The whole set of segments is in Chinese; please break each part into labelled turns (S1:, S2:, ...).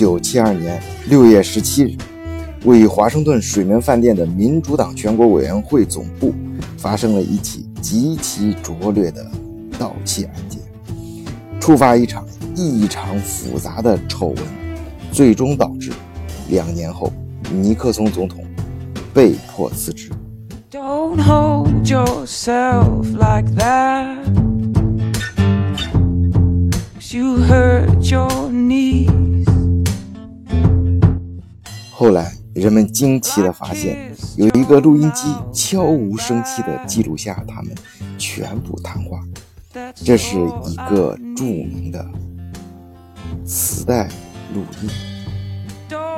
S1: 九七二年六月十七日，位于华盛顿水门饭店的民主党全国委员会总部发生了一起极其拙劣的盗窃案件，触发一场异常复杂的丑闻，最终导致两年后尼克松总统被迫辞职。
S2: Don't hold yourself like that. You hurt your knees.
S1: 后来，人们惊奇地发现，有一个录音机悄无声息地记录下他们全部谈话。这是一个著名的磁带录音。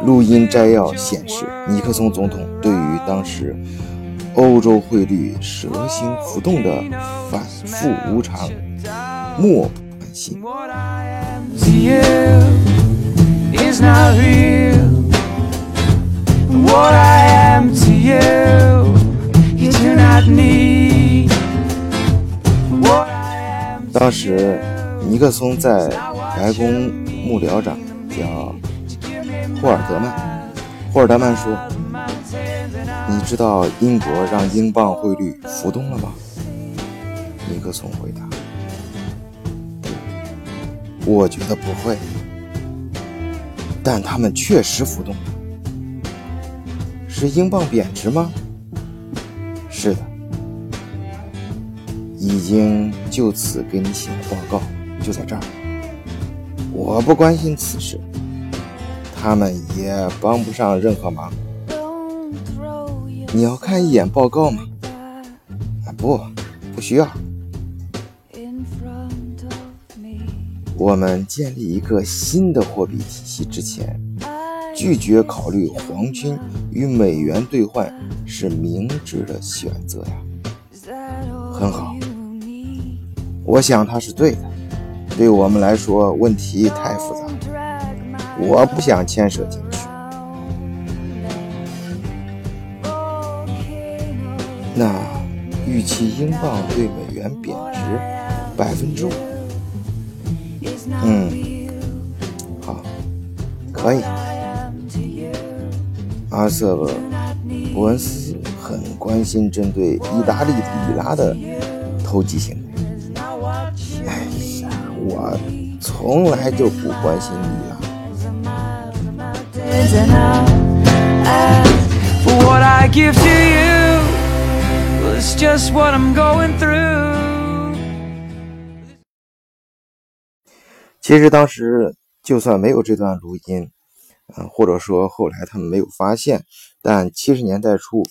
S1: 录音摘要显示，尼克松总统对于当时。欧洲汇率蛇形浮动的反复无常，漠不关心。当时，尼克松在白宫幕僚长叫霍尔德曼，霍尔德曼说。你知道英国让英镑汇率浮动了吗？尼克松回答：“我觉得不会，但他们确实浮动了。是英镑贬值吗？是的，已经就此给你写了报告，就在这儿。我不关心此事，他们也帮不上任何忙。”你要看一眼报告吗？啊，不，不需要。我们建立一个新的货币体系之前，拒绝考虑皇军与美元兑换是明智的选择呀。很好，我想他是对的。对我们来说，问题太复杂，我不想牵涉进去。那预期英镑对美元贬值百分之五。嗯，好，可以。阿瑟·伯恩斯很关心针对意大利里拉的投机行为。哎呀，我从来就不关心里拉。其实当时就算没有这段录音，嗯，或者说后来他们没有发现，但七十年代初，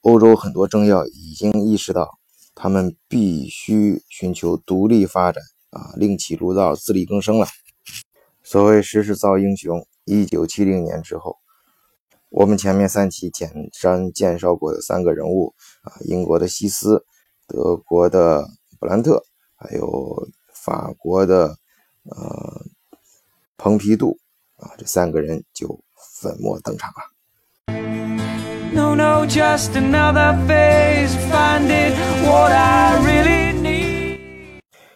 S1: 欧洲很多政要已经意识到，他们必须寻求独立发展啊，另起炉灶，自力更生了。所谓时势造英雄，一九七零年之后。我们前面三期简单介绍过的三个人物啊，英国的西斯，德国的布兰特，还有法国的呃蓬皮杜啊，这三个人就粉墨登场了。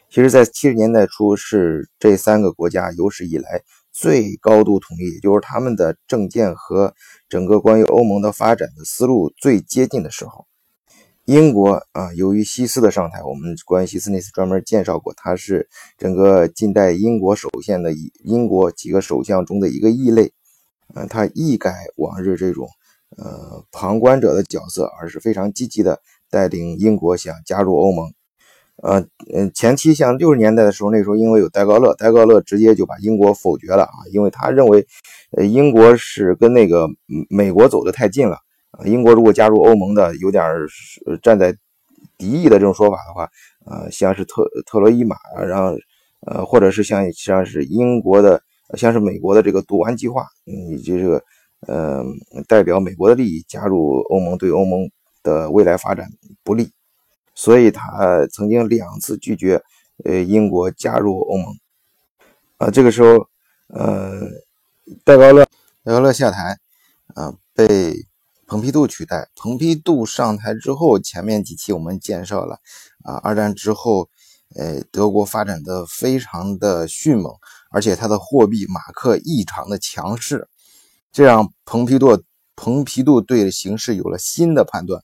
S1: 其实，在七十年代初，是这三个国家有史以来。最高度统一，也就是他们的政见和整个关于欧盟的发展的思路最接近的时候。英国啊，由于西斯的上台，我们关于西斯那次专门介绍过，他是整个近代英国首相的英国几个首相中的一个异类。嗯，他一改往日这种呃旁观者的角色，而是非常积极的带领英国想加入欧盟。呃嗯，前期像六十年代的时候，那时候因为有戴高乐，戴高乐直接就把英国否决了啊，因为他认为，呃，英国是跟那个美国走的太近了英国如果加入欧盟的，有点站在敌意的这种说法的话，呃，像是特特洛伊马，然后呃，或者是像像是英国的，像是美国的这个毒丸计划，以及，这个呃，代表美国的利益加入欧盟，对欧盟的未来发展不利。所以他曾经两次拒绝，呃，英国加入欧盟，啊，这个时候，呃，戴高乐，戴高乐下台，啊，被蓬皮杜取代。蓬皮杜上台之后，前面几期我们介绍了，啊，二战之后，呃，德国发展的非常的迅猛，而且它的货币马克异常的强势，这让蓬皮杜蓬皮杜对形势有了新的判断。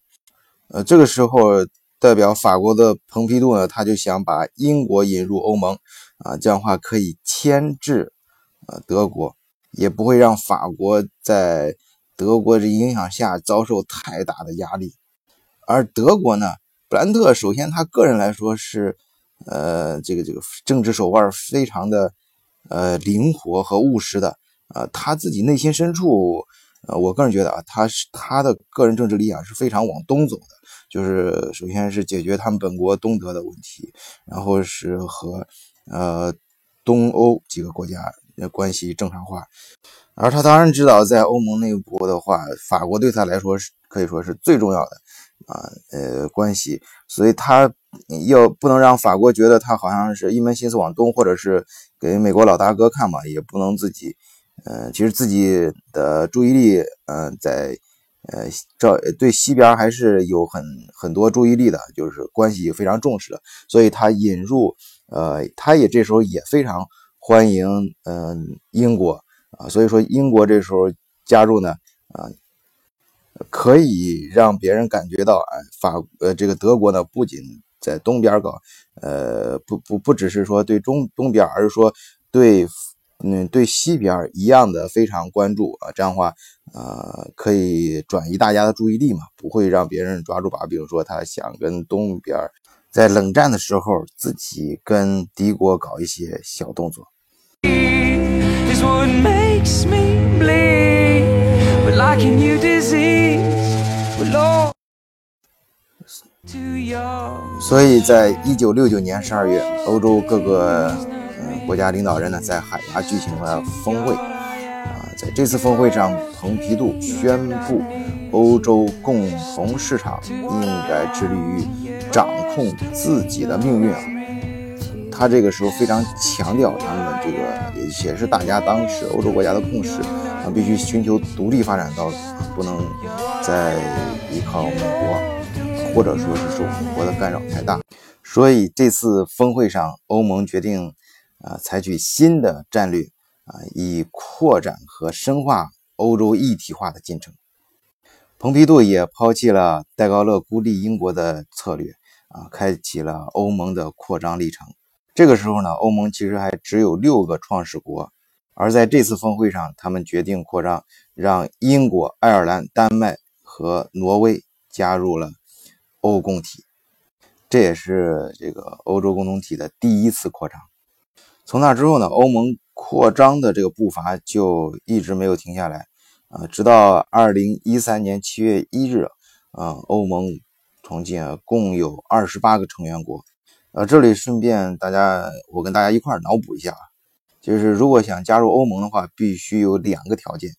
S1: 呃，这个时候代表法国的蓬皮杜呢，他就想把英国引入欧盟啊，这样的话可以牵制呃德国，也不会让法国在德国的影响下遭受太大的压力。而德国呢，布兰特首先他个人来说是呃这个这个政治手腕非常的呃灵活和务实的呃，他自己内心深处。呃，我个人觉得啊，他是他的个人政治理想是非常往东走的，就是首先是解决他们本国东德的问题，然后是和呃东欧几个国家关系正常化，而他当然知道，在欧盟内部的话，法国对他来说是可以说是最重要的啊呃关系，所以他要不能让法国觉得他好像是一门心思往东，或者是给美国老大哥看嘛，也不能自己。呃，其实自己的注意力，嗯，在呃这对西边还是有很很多注意力的，就是关系非常重视的，所以他引入，呃，他也这时候也非常欢迎，嗯，英国啊，所以说英国这时候加入呢，啊，可以让别人感觉到，哎，法呃这个德国呢，不仅在东边搞，呃，不不不只是说对中东边，而是说对。嗯，对西边一样的非常关注啊，这样的话，呃，可以转移大家的注意力嘛，不会让别人抓住把柄，说他想跟东边在冷战的时候自己跟敌国搞一些小动作。What makes me believe？所以，在一九六九年十二月，欧洲各个。国家领导人呢，在海牙举行了峰会，啊，在这次峰会上，蓬皮杜宣布，欧洲共同市场应该致力于掌控自己的命运。他这个时候非常强调，他们这个也是大家当时欧洲国家的共识，啊，必须寻求独立发展道路，不能再依靠美国，或者说是受美国的干扰太大。所以这次峰会上，欧盟决定。啊，采取新的战略啊，以扩展和深化欧洲一体化的进程。蓬皮杜也抛弃了戴高乐孤立英国的策略啊，开启了欧盟的扩张历程。这个时候呢，欧盟其实还只有六个创始国，而在这次峰会上，他们决定扩张，让英国、爱尔兰、丹麦和挪威加入了欧共体，这也是这个欧洲共同体的第一次扩张。从那之后呢，欧盟扩张的这个步伐就一直没有停下来，啊，直到二零一三年七月一日，啊，欧盟重建共有二十八个成员国，呃，这里顺便大家，我跟大家一块脑补一下啊，就是如果想加入欧盟的话，必须有两个条件，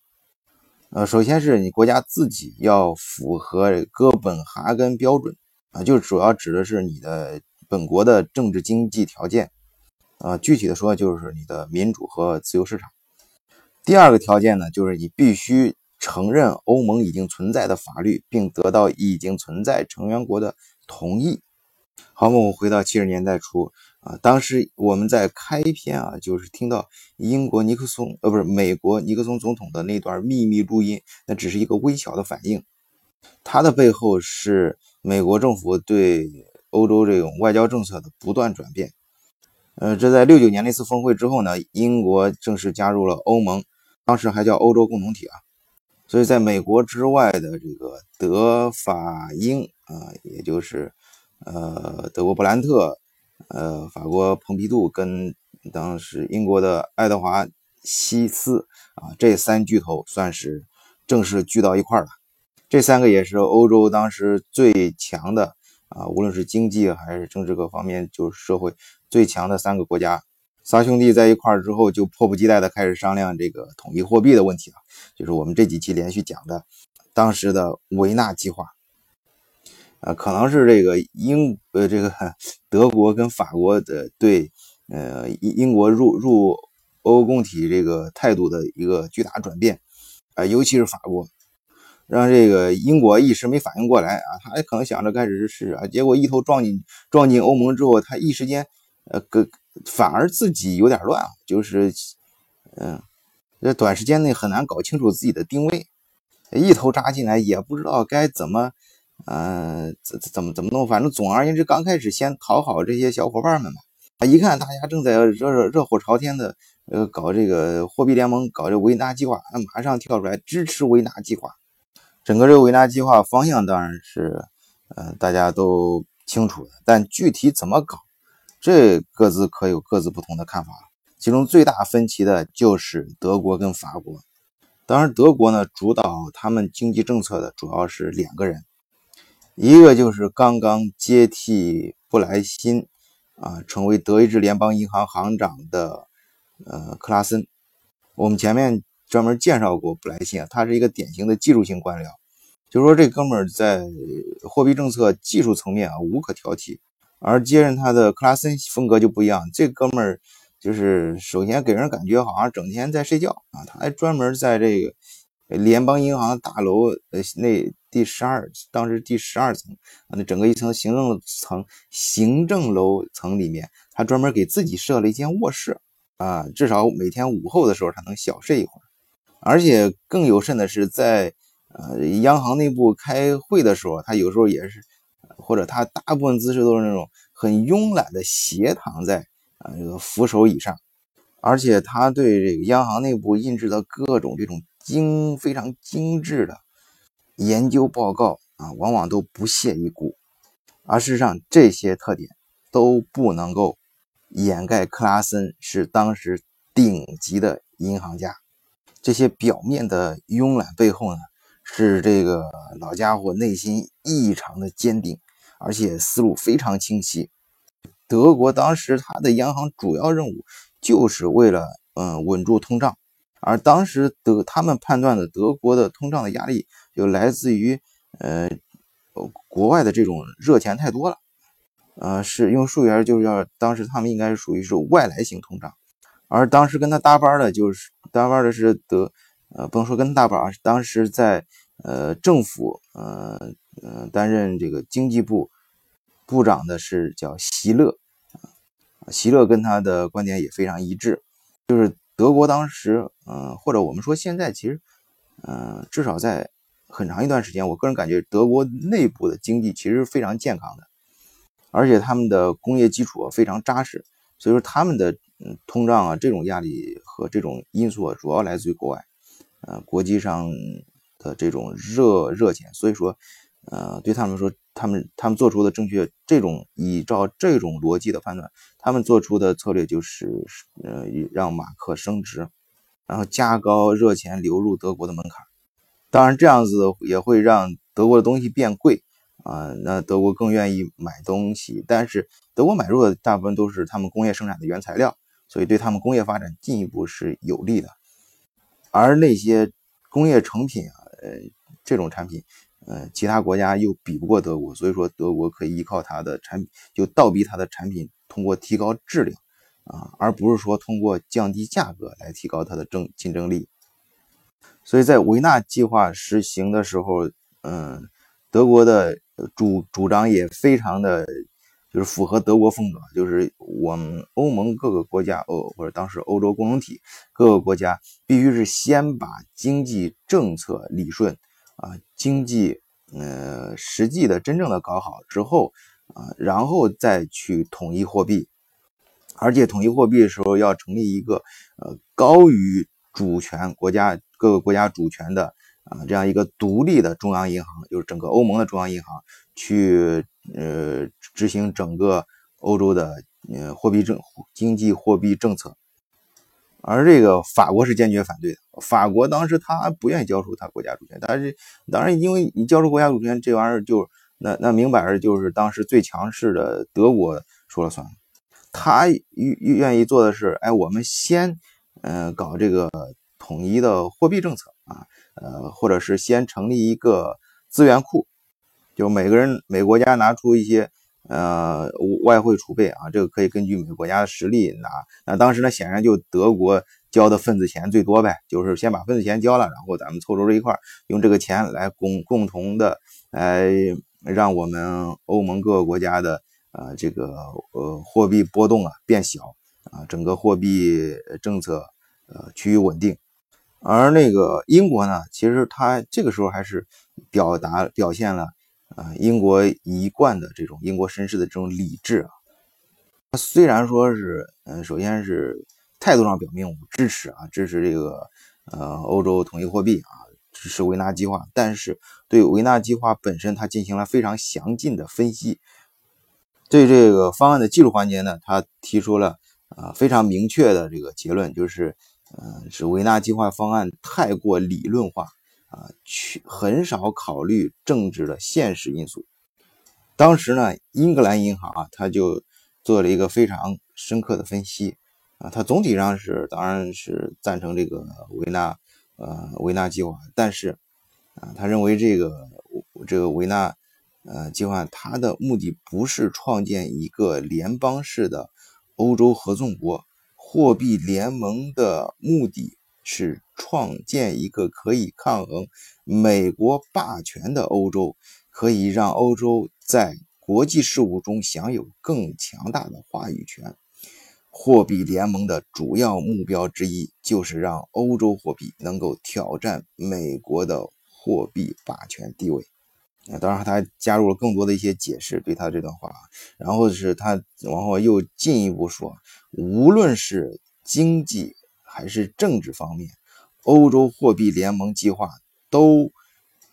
S1: 呃，首先是你国家自己要符合哥本哈根标准，啊，就主要指的是你的本国的政治经济条件。呃，具体的说就是你的民主和自由市场。第二个条件呢，就是你必须承认欧盟已经存在的法律，并得到已经存在成员国的同意。好，我们回到七十年代初啊，当时我们在开篇啊，就是听到英国尼克松呃，不是美国尼克松总统的那段秘密录音，那只是一个微小的反应，它的背后是美国政府对欧洲这种外交政策的不断转变。呃，这在六九年那次峰会之后呢，英国正式加入了欧盟，当时还叫欧洲共同体啊。所以，在美国之外的这个德法英啊，也就是呃德国布兰特、呃法国蓬皮杜跟当时英国的爱德华西斯啊，这三巨头算是正式聚到一块儿了。这三个也是欧洲当时最强的啊，无论是经济还是政治各方面，就是社会。最强的三个国家，仨兄弟在一块儿之后，就迫不及待的开始商量这个统一货币的问题了。就是我们这几期连续讲的当时的维纳计划。呃，可能是这个英呃这个德国跟法国的对呃英英国入入欧共体这个态度的一个巨大转变啊，尤其是法国，让这个英国一时没反应过来啊，他可能想着开始是啊，结果一头撞进撞进欧盟之后，他一时间。呃，个反而自己有点乱，就是嗯，在短时间内很难搞清楚自己的定位，一头扎进来也不知道该怎么，呃，怎怎么怎么弄，反正总而言之，刚开始先讨好这些小伙伴们吧。啊，一看大家正在热热热火朝天的，呃，搞这个货币联盟，搞这维纳计划，那马上跳出来支持维纳计划。整个这个维纳计划方向当然是，呃，大家都清楚的，但具体怎么搞，这各自可有各自不同的看法。其中最大分歧的就是德国跟法国。当然，德国呢主导他们经济政策的主要是两个人，一个就是刚刚接替布莱辛。啊，成为德意志联邦银行行长的呃克拉森，我们前面专门介绍过布莱辛啊，他是一个典型的技术性官僚，就是说这哥们儿在货币政策技术层面啊无可挑剔，而接任他的克拉森风格就不一样，这哥们儿就是首先给人感觉好像整天在睡觉啊，他还专门在这个。联邦银行大楼呃那第十二当时第十二层啊，那整个一层行政层行政楼层里面，他专门给自己设了一间卧室啊，至少每天午后的时候他能小睡一会儿。而且更有甚的是，在呃央行内部开会的时候，他有时候也是，或者他大部分姿势都是那种很慵懒的斜躺在啊这个扶手椅上，而且他对这个央行内部印制的各种这种。精非常精致的研究报告啊，往往都不屑一顾，而事实上这些特点都不能够掩盖克拉森是当时顶级的银行家。这些表面的慵懒背后呢，是这个老家伙内心异常的坚定，而且思路非常清晰。德国当时他的央行主要任务就是为了嗯稳住通胀。而当时德他们判断的德国的通胀的压力就来自于呃国外的这种热钱太多了，呃是用数学就是要当时他们应该是属于是外来型通胀，而当时跟他搭班的就是搭班的是德呃不能说跟他搭班啊，当时在呃政府呃呃担任这个经济部部长的是叫席勒，席勒跟他的观点也非常一致，就是。德国当时，嗯，或者我们说现在，其实，嗯，至少在很长一段时间，我个人感觉德国内部的经济其实非常健康的，而且他们的工业基础非常扎实，所以说他们的嗯通胀啊这种压力和这种因素主要来自于国外，呃，国际上的这种热热钱，所以说，呃，对他们说。他们他们做出的正确这种依照这种逻辑的判断，他们做出的策略就是，呃，让马克升值，然后加高热钱流入德国的门槛。当然，这样子也会让德国的东西变贵啊，那德国更愿意买东西。但是，德国买入的大部分都是他们工业生产的原材料，所以对他们工业发展进一步是有利的。而那些工业成品啊，呃，这种产品。呃，其他国家又比不过德国，所以说德国可以依靠它的产品，就倒逼它的产品通过提高质量啊，而不是说通过降低价格来提高它的争竞争力。所以在维纳计划实行的时候，嗯，德国的主主张也非常的，就是符合德国风格，就是我们欧盟各个国家，欧或者当时欧洲共同体各个国家，必须是先把经济政策理顺。啊，经济，呃，实际的真正的搞好之后，啊，然后再去统一货币，而且统一货币的时候要成立一个，呃，高于主权国家各个国家主权的啊这样一个独立的中央银行，就是整个欧盟的中央银行去，呃，执行整个欧洲的呃货币政经济货币政策。而这个法国是坚决反对的。法国当时他不愿意交出他国家主权，但是当然，因为你交出国家主权，这玩意儿就那那明摆着就是当时最强势的德国说了算。他愿愿意做的是，哎，我们先嗯搞这个统一的货币政策啊，呃，或者是先成立一个资源库，就每个人每个国家拿出一些。呃，外汇储备啊，这个可以根据每个国家的实力拿。那当时呢，显然就德国交的份子钱最多呗，就是先把份子钱交了，然后咱们凑凑这一块，用这个钱来共共同的来让我们欧盟各个国家的呃这个呃货币波动啊变小啊，整个货币政策呃趋于稳定。而那个英国呢，其实它这个时候还是表达表现了啊英国一贯的这种英国绅士的这种理智啊。虽然说是嗯，首先是态度上表明我们支持啊，支持这个呃欧洲统一货币啊。支持维纳计划，但是对维纳计划本身，他进行了非常详尽的分析。对这个方案的技术环节呢，他提出了啊非常明确的这个结论，就是嗯是维纳计划方案太过理论化啊，去很少考虑政治的现实因素。当时呢，英格兰银行啊，他就做了一个非常深刻的分析啊，他总体上是当然是赞成这个维纳。呃，维纳计划，但是啊，他认为这个这个维纳呃计划，它的目的不是创建一个联邦式的欧洲合众国，货币联盟的目的是创建一个可以抗衡美国霸权的欧洲，可以让欧洲在国际事务中享有更强大的话语权。货币联盟的主要目标之一就是让欧洲货币能够挑战美国的货币霸权地位。啊，当然，他加入了更多的一些解释，对他这段话。然后是他往后又进一步说，无论是经济还是政治方面，欧洲货币联盟计划都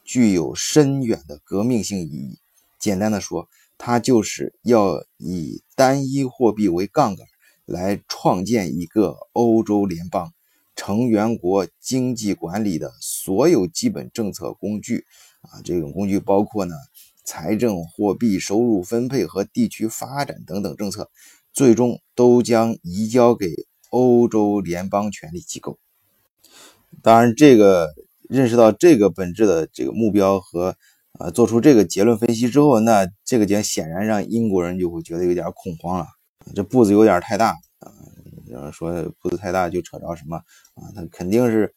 S1: 具有深远的革命性意义。简单的说，它就是要以单一货币为杠杆。来创建一个欧洲联邦，成员国经济管理的所有基本政策工具啊，这种工具包括呢财政、货币、收入分配和地区发展等等政策，最终都将移交给欧洲联邦权力机构。当然，这个认识到这个本质的这个目标和呃，做出这个结论分析之后，那这个点显然让英国人就会觉得有点恐慌了。这步子有点太大啊！有人说步子太大就扯着什么啊？他肯定是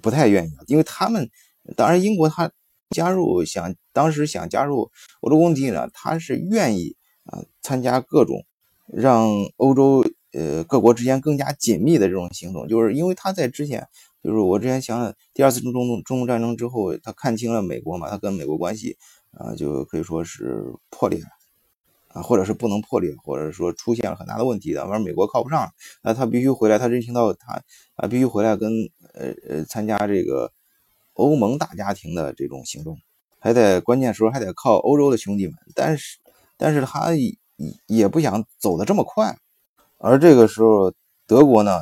S1: 不太愿意，因为他们当然英国他加入想当时想加入欧洲共同体呢，他是愿意啊参加各种让欧洲呃各国之间更加紧密的这种行动，就是因为他在之前就是我之前想想第二次中东中东战争之后，他看清了美国嘛，他跟美国关系啊就可以说是破裂了。啊，或者是不能破裂，或者说出现了很大的问题的，反正美国靠不上，那他必须回来，他认清到他啊，必须回来跟呃呃参加这个欧盟大家庭的这种行动，还得关键时候还得靠欧洲的兄弟们，但是但是他也也不想走的这么快，而这个时候德国呢，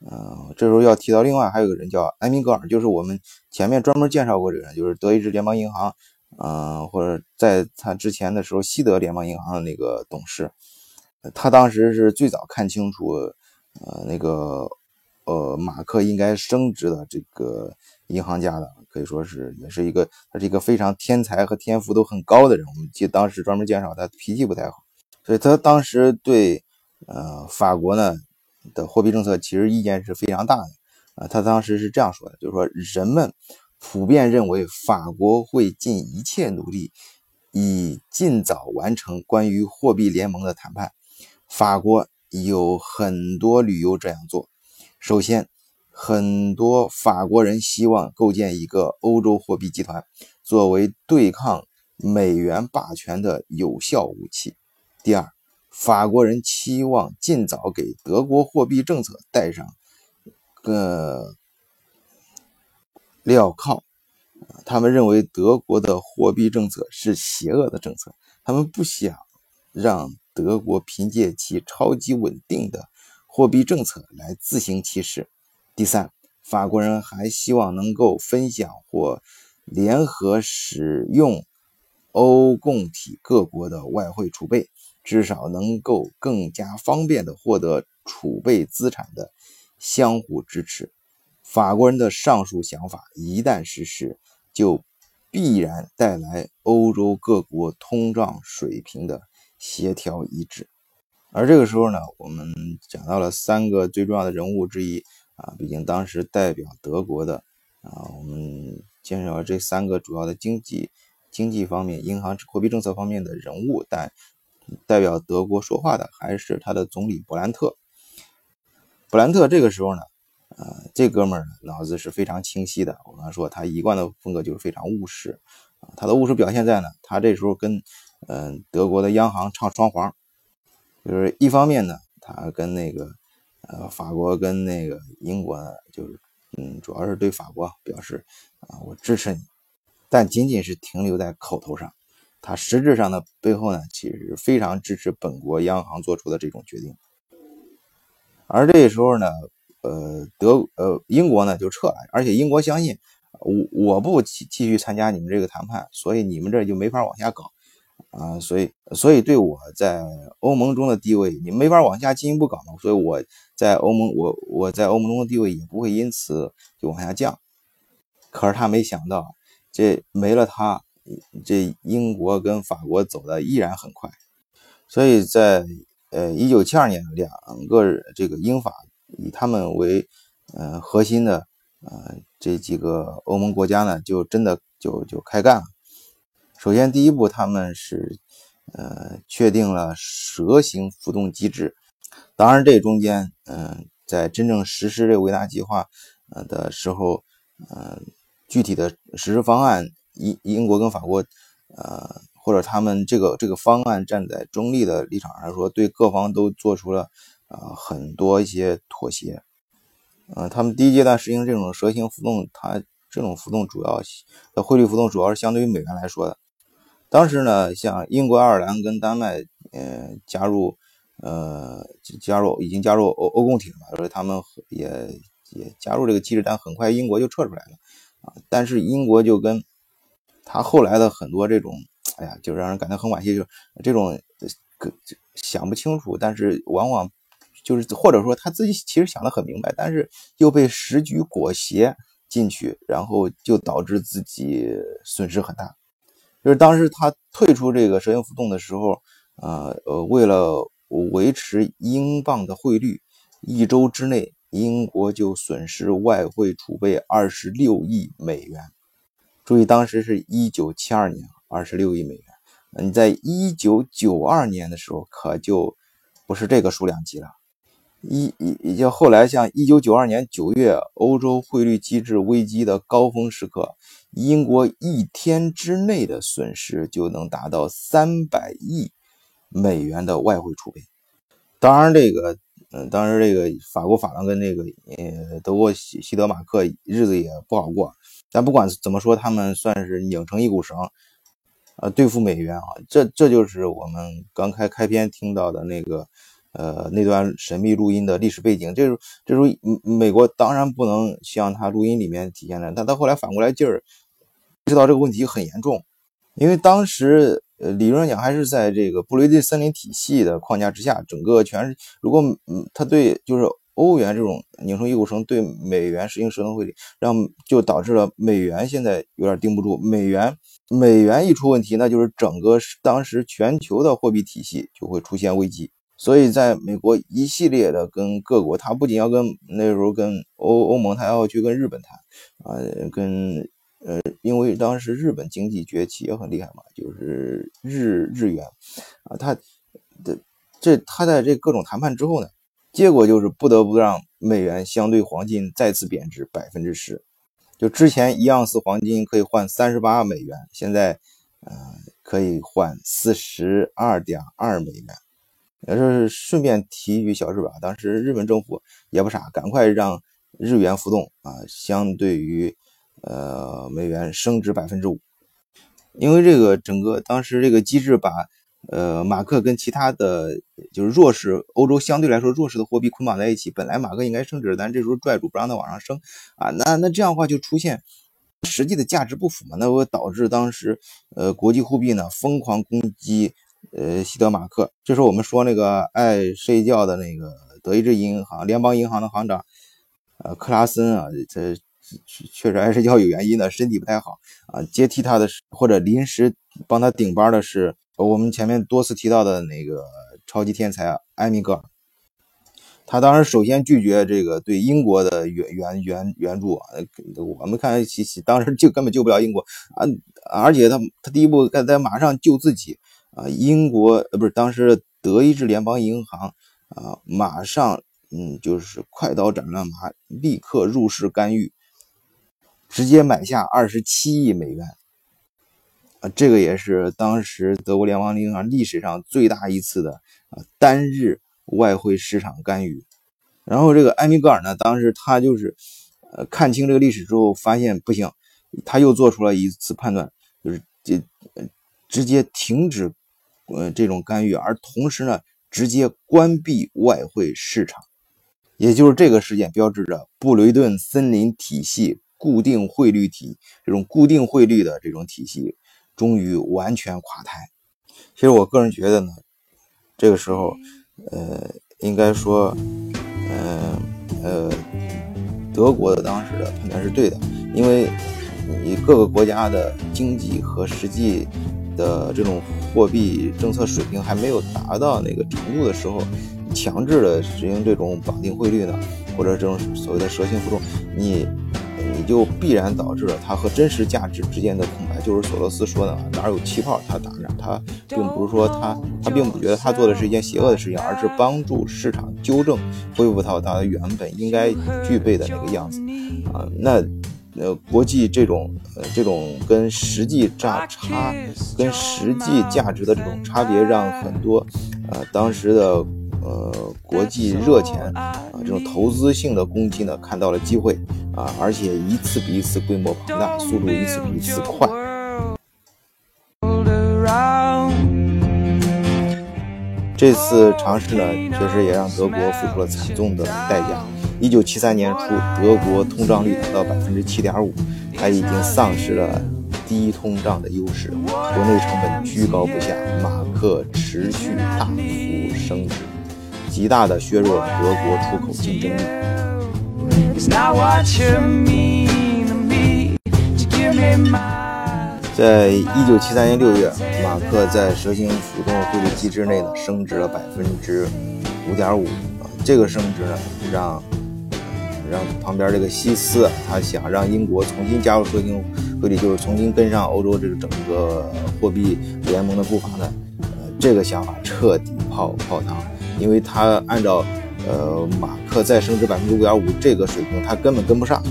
S1: 嗯，这时候要提到另外还有个人叫埃明格尔，就是我们前面专门介绍过这个人，就是德意志联邦银行。嗯，或者在他之前的时候，西德联邦银行的那个董事，他当时是最早看清楚，呃，那个呃马克应该升职的这个银行家的，可以说是也是一个，他是一个非常天才和天赋都很高的人。我们记当时专门介绍他脾气不太好，所以他当时对呃法国呢的货币政策其实意见是非常大的啊。他当时是这样说的，就是说人们。普遍认为，法国会尽一切努力，以尽早完成关于货币联盟的谈判。法国有很多理由这样做。首先，很多法国人希望构建一个欧洲货币集团，作为对抗美元霸权的有效武器。第二，法国人期望尽早给德国货币政策带上个。镣铐，他们认为德国的货币政策是邪恶的政策，他们不想让德国凭借其超级稳定的货币政策来自行其是。第三，法国人还希望能够分享或联合使用欧共体各国的外汇储备，至少能够更加方便地获得储备资产的相互支持。法国人的上述想法一旦实施，就必然带来欧洲各国通胀水平的协调一致。而这个时候呢，我们讲到了三个最重要的人物之一啊，毕竟当时代表德国的啊，我们介绍了这三个主要的经济经济方面、银行货币政策方面的人物，但代表德国说话的还是他的总理勃兰特。勃兰特这个时候呢，呃，这哥们儿脑子是非常清晰的。我刚才说他一贯的风格就是非常务实，他的务实表现在呢，他这时候跟嗯德国的央行唱双簧，就是一方面呢，他跟那个呃法国跟那个英国呢，就是嗯，主要是对法国表示啊，我支持你，但仅仅是停留在口头上。他实质上的背后呢，其实是非常支持本国央行做出的这种决定。而这时候呢，呃，德呃英国呢就撤了，而且英国相信我我不继继续参加你们这个谈判，所以你们这就没法往下搞啊，所以所以对我在欧盟中的地位，你没法往下进一步搞嘛，所以我在欧盟我我在欧盟中的地位也不会因此就往下降。可是他没想到，这没了他。这英国跟法国走的依然很快，所以在呃一九七二年，两个这个英法以他们为呃核心的呃这几个欧盟国家呢，就真的就就开干了。首先第一步，他们是呃确定了蛇形浮动机制。当然这中间，嗯，在真正实施这个维纳计划呃的时候，嗯，具体的实施方案。英英国跟法国，呃，或者他们这个这个方案站在中立的立场上来说，对各方都做出了呃很多一些妥协。呃，他们第一阶段实行这种蛇形浮动，它这种浮动主要的汇率浮动主要是相对于美元来说的。当时呢，像英国、爱尔兰跟丹麦，呃，加入呃加入已经加入欧欧共体了嘛，所以他们也也加入这个机制，但很快英国就撤出来了啊。但是英国就跟他后来的很多这种，哎呀，就让人感到很惋惜，就这种想不清楚，但是往往就是或者说他自己其实想得很明白，但是又被时局裹挟进去，然后就导致自己损失很大。就是当时他退出这个蛇形浮动的时候，呃呃，为了维持英镑的汇率，一周之内英国就损失外汇储备二十六亿美元。注意，当时是一九七二年，二十六亿美元。你在一九九二年的时候，可就不是这个数量级了。一一就后来，像一九九二年九月，欧洲汇率机制危机的高峰时刻，英国一天之内的损失就能达到三百亿美元的外汇储备。当然，这个，嗯，当时这个法国法郎跟那个，呃，德国西西德马克日子也不好过。但不管怎么说，他们算是拧成一股绳，呃，对付美元啊，这这就是我们刚开开篇听到的那个，呃，那段神秘录音的历史背景。这时候，这时候，美国当然不能像他录音里面体现的，但他后来反过来劲儿，知道这个问题很严重，因为当时，呃，理论上讲还是在这个布雷顿森林体系的框架之下，整个全是，如果嗯，他对就是。欧元这种拧成一股绳对美元实行蛇形汇率，让就导致了美元现在有点盯不住。美元美元一出问题，那就是整个当时全球的货币体系就会出现危机。所以，在美国一系列的跟各国，他不仅要跟那时候跟欧欧盟，他要去跟日本谈啊，跟呃，因为当时日本经济崛起也很厉害嘛，就是日日元啊，他的这他在这各种谈判之后呢。结果就是不得不让美元相对黄金再次贬值百分之十，就之前一盎司黄金可以换三十八美元，现在，呃，可以换四十二点二美元。也是顺便提一句小事吧，当时日本政府也不傻，赶快让日元浮动啊，相对于呃美元升值百分之五，因为这个整个当时这个机制把。呃，马克跟其他的就是弱势欧洲相对来说弱势的货币捆绑在一起，本来马克应该升值，但这时候拽住不让它往上升啊，那那这样的话就出现实际的价值不符嘛，那会导致当时呃国际货币呢疯狂攻击呃西德马克。这时候我们说那个爱睡觉的那个德意志银行联邦银行的行长呃克拉森啊，这确实爱睡觉有原因的，身体不太好啊，接替他的或者临时帮他顶班的是。我们前面多次提到的那个超级天才埃米格尔，他当时首先拒绝这个对英国的援援援援助啊，我们看其其当时就根本救不了英国啊，而且他他第一步在马上救自己啊，英国呃不是当时德意志联邦银行啊，马上嗯就是快刀斩乱麻，立刻入市干预，直接买下二十七亿美元。这个也是当时德国联邦银行历史上最大一次的啊单日外汇市场干预。然后这个埃米格尔呢，当时他就是呃看清这个历史之后，发现不行，他又做出了一次判断，就是这直接停止呃这种干预，而同时呢，直接关闭外汇市场。也就是这个事件标志着布雷顿森林体系固定汇率体这种固定汇率的这种体系。终于完全垮台。其实我个人觉得呢，这个时候，呃，应该说，呃呃，德国的当时的判断是对的，因为你各个国家的经济和实际的这种货币政策水平还没有达到那个程度的时候，强制的实行这种绑定汇率呢，或者这种所谓的蛇形浮动，你。你就必然导致了它和真实价值之间的空白，就是索罗斯说的哪有气泡他打哪，他并不是说他他并不觉得他做的是一件邪恶的事情，而是帮助市场纠正恢复到它原本应该具备的那个样子啊。那呃，国际这种呃这种跟实际价差、跟实际价值的这种差别，让很多呃当时的。呃，国际热钱啊，这种投资性的攻击呢，看到了机会啊，而且一次比一次规模庞大，速度一次比一次快。这次尝试呢，确实也让德国付出了惨重的代价。一九七三年初，德国通胀率达到百分之七点五，它已经丧失了低通胀的优势，国内成本居高不下，马克持续大幅升值。极大的削弱德国出口竞争力。在一九七三年六月，马克在蛇形浮动汇率机制内呢升值了百分之五点五。这个升值呢，让让旁边这个西斯他想让英国重新加入蛇形汇率，就是重新跟上欧洲这个整个货币联盟的步伐呢。呃，这个想法彻底泡泡汤。因为他按照，呃，马克再升值百分之五点五这个水平，他根本跟不上。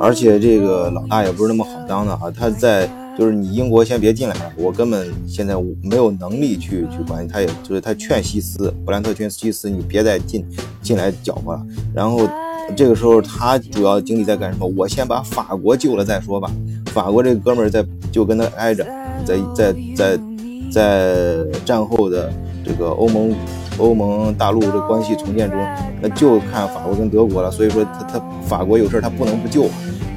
S1: 而且这个老大也不是那么好当的啊！他在就是你英国先别进来，我根本现在没有能力去去管。他也就是他劝西斯，布兰特劝西斯，你别再进进来搅和了。然后这个时候他主要精力在干什么？我先把法国救了再说吧。法国这哥们儿在就跟他挨着。在在在在战后的这个欧盟欧盟大陆的关系重建中，那就看法国跟德国了。所以说，他他法国有事他不能不救啊！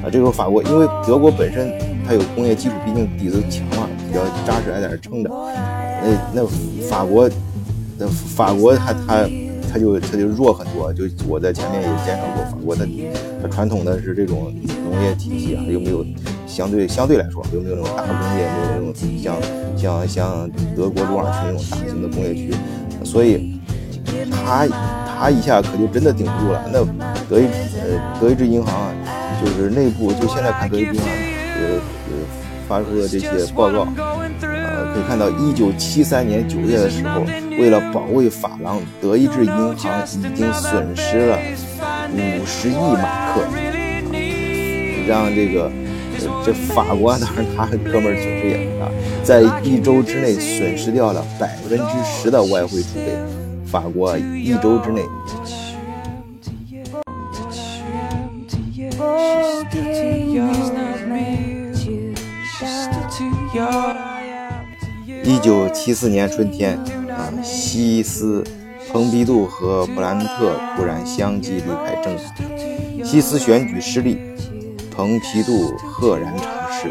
S1: 啊，这时候法国因为德国本身它有工业基础，毕竟底子强嘛，比较扎实，还在那撑着。那那法国，那法国他他他就他就弱很多。就我在前面也介绍过，法国它它传统的是这种农业体系啊，又没有。相对相对来说，有没有那种大工业？没有那种像像像德国鲁尔区那种大型的工业区，所以他他一下可就真的顶不住了。那德意呃德意志银行啊就是内部，就现在看德意志银行呃呃发出的这些报告，呃可以看到，一九七三年九月的时候，为了保卫法郎，德意志银行已经损失了五十亿马克，让这个。这法国当然，他哥们儿损失也很大，在一周之内损失掉了百分之十的外汇储备。法国一周之内。一九七四年春天，啊，西斯、蓬皮杜和布兰特突然相继离开政坛，西斯选举失利。蓬皮杜赫然长逝，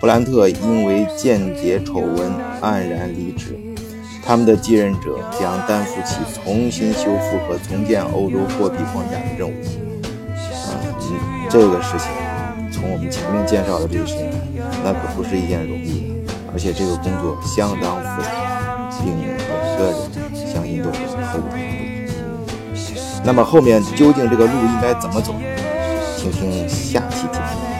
S1: 布兰特因为间谍丑闻黯然离职。他们的继任者将担负起重新修复和重建欧洲货币框架的任务。啊，这个事情从我们前面介绍的这个事情，那可不是一件容易的，而且这个工作相当复杂，并每个人相信都有头不对。那么后面究竟这个路应该怎么走？听听下期节目。